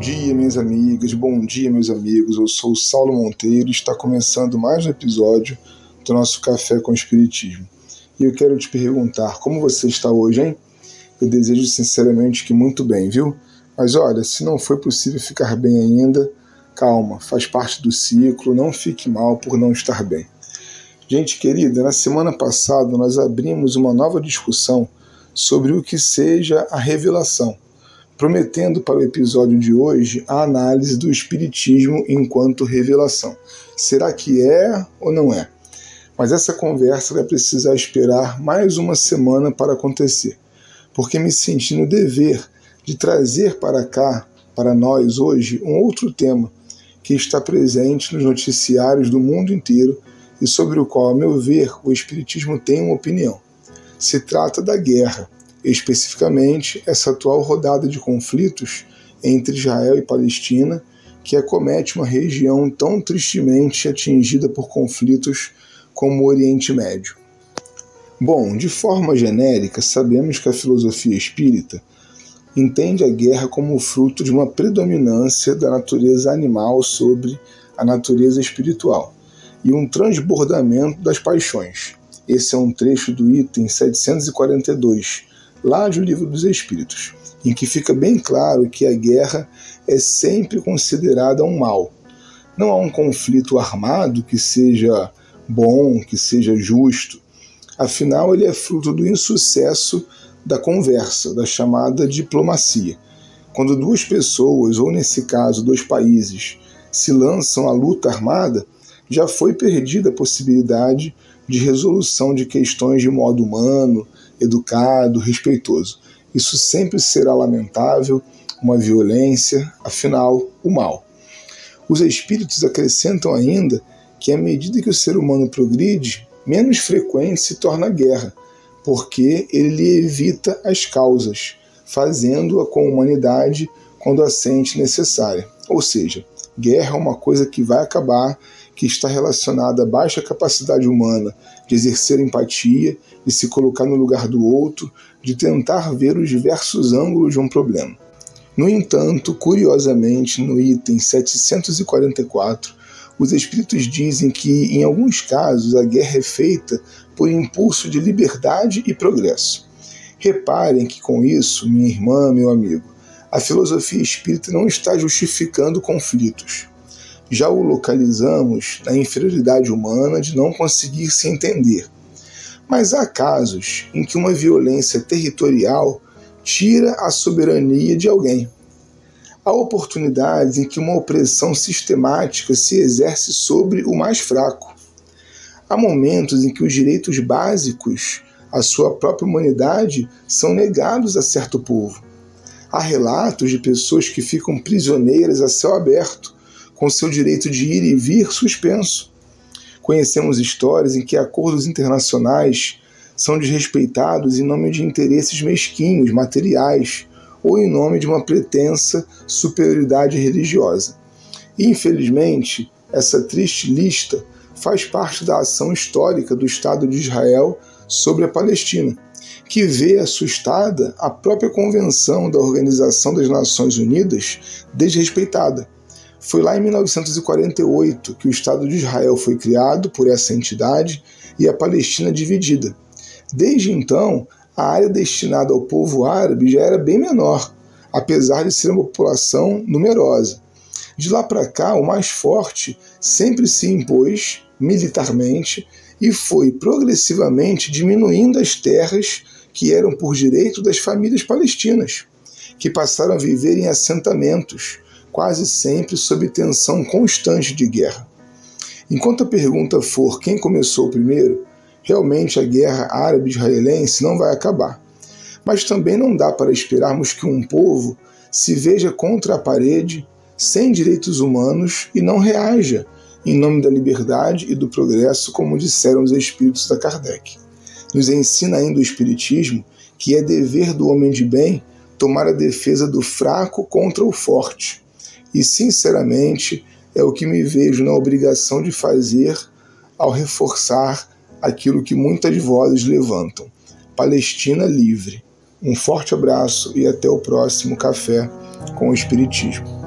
dia, minhas amigas, bom dia, meus amigos. Eu sou o Saulo Monteiro e está começando mais um episódio do nosso Café com Espiritismo. E eu quero te perguntar como você está hoje, hein? Eu desejo sinceramente que muito bem, viu? Mas olha, se não foi possível ficar bem ainda, calma, faz parte do ciclo, não fique mal por não estar bem. Gente querida, na semana passada nós abrimos uma nova discussão sobre o que seja a revelação prometendo para o episódio de hoje a análise do Espiritismo enquanto revelação. Será que é ou não é? Mas essa conversa vai precisar esperar mais uma semana para acontecer, porque me senti no dever de trazer para cá, para nós hoje, um outro tema que está presente nos noticiários do mundo inteiro e sobre o qual, a meu ver, o Espiritismo tem uma opinião. Se trata da guerra especificamente essa atual rodada de conflitos entre Israel e Palestina, que acomete uma região tão tristemente atingida por conflitos como o Oriente Médio. Bom, de forma genérica, sabemos que a filosofia espírita entende a guerra como fruto de uma predominância da natureza animal sobre a natureza espiritual e um transbordamento das paixões. Esse é um trecho do item 742 lá do Livro dos Espíritos, em que fica bem claro que a guerra é sempre considerada um mal. Não há um conflito armado que seja bom, que seja justo. Afinal, ele é fruto do insucesso da conversa, da chamada diplomacia. Quando duas pessoas, ou nesse caso, dois países, se lançam à luta armada, já foi perdida a possibilidade de resolução de questões de modo humano, educado, respeitoso. Isso sempre será lamentável, uma violência, afinal, o mal. Os espíritos acrescentam ainda que à medida que o ser humano progride, menos frequente se torna a guerra, porque ele evita as causas, fazendo-a com humanidade quando a sente necessária. Ou seja, guerra é uma coisa que vai acabar que está relacionada à baixa capacidade humana de exercer empatia, de se colocar no lugar do outro, de tentar ver os diversos ângulos de um problema. No entanto, curiosamente, no item 744, os espíritos dizem que, em alguns casos, a guerra é feita por impulso de liberdade e progresso. Reparem que, com isso, minha irmã, meu amigo, a filosofia espírita não está justificando conflitos já o localizamos na inferioridade humana de não conseguir se entender. Mas há casos em que uma violência territorial tira a soberania de alguém. Há oportunidades em que uma opressão sistemática se exerce sobre o mais fraco. Há momentos em que os direitos básicos à sua própria humanidade são negados a certo povo. Há relatos de pessoas que ficam prisioneiras a céu aberto com seu direito de ir e vir suspenso. Conhecemos histórias em que acordos internacionais são desrespeitados em nome de interesses mesquinhos, materiais, ou em nome de uma pretensa superioridade religiosa. Infelizmente, essa triste lista faz parte da ação histórica do Estado de Israel sobre a Palestina, que vê assustada a própria Convenção da Organização das Nações Unidas desrespeitada. Foi lá em 1948 que o Estado de Israel foi criado por essa entidade e a Palestina dividida. Desde então, a área destinada ao povo árabe já era bem menor, apesar de ser uma população numerosa. De lá para cá, o mais forte sempre se impôs militarmente e foi progressivamente diminuindo as terras que eram por direito das famílias palestinas, que passaram a viver em assentamentos, quase sempre sob tensão constante de guerra. Enquanto a pergunta for quem começou primeiro, realmente a guerra árabe-israelense não vai acabar. Mas também não dá para esperarmos que um povo se veja contra a parede, sem direitos humanos e não reaja em nome da liberdade e do progresso, como disseram os espíritos da Kardec. Nos ensina ainda o Espiritismo que é dever do homem de bem tomar a defesa do fraco contra o forte, e, sinceramente, é o que me vejo na obrigação de fazer ao reforçar aquilo que muitas vozes levantam. Palestina livre. Um forte abraço e até o próximo Café com o Espiritismo.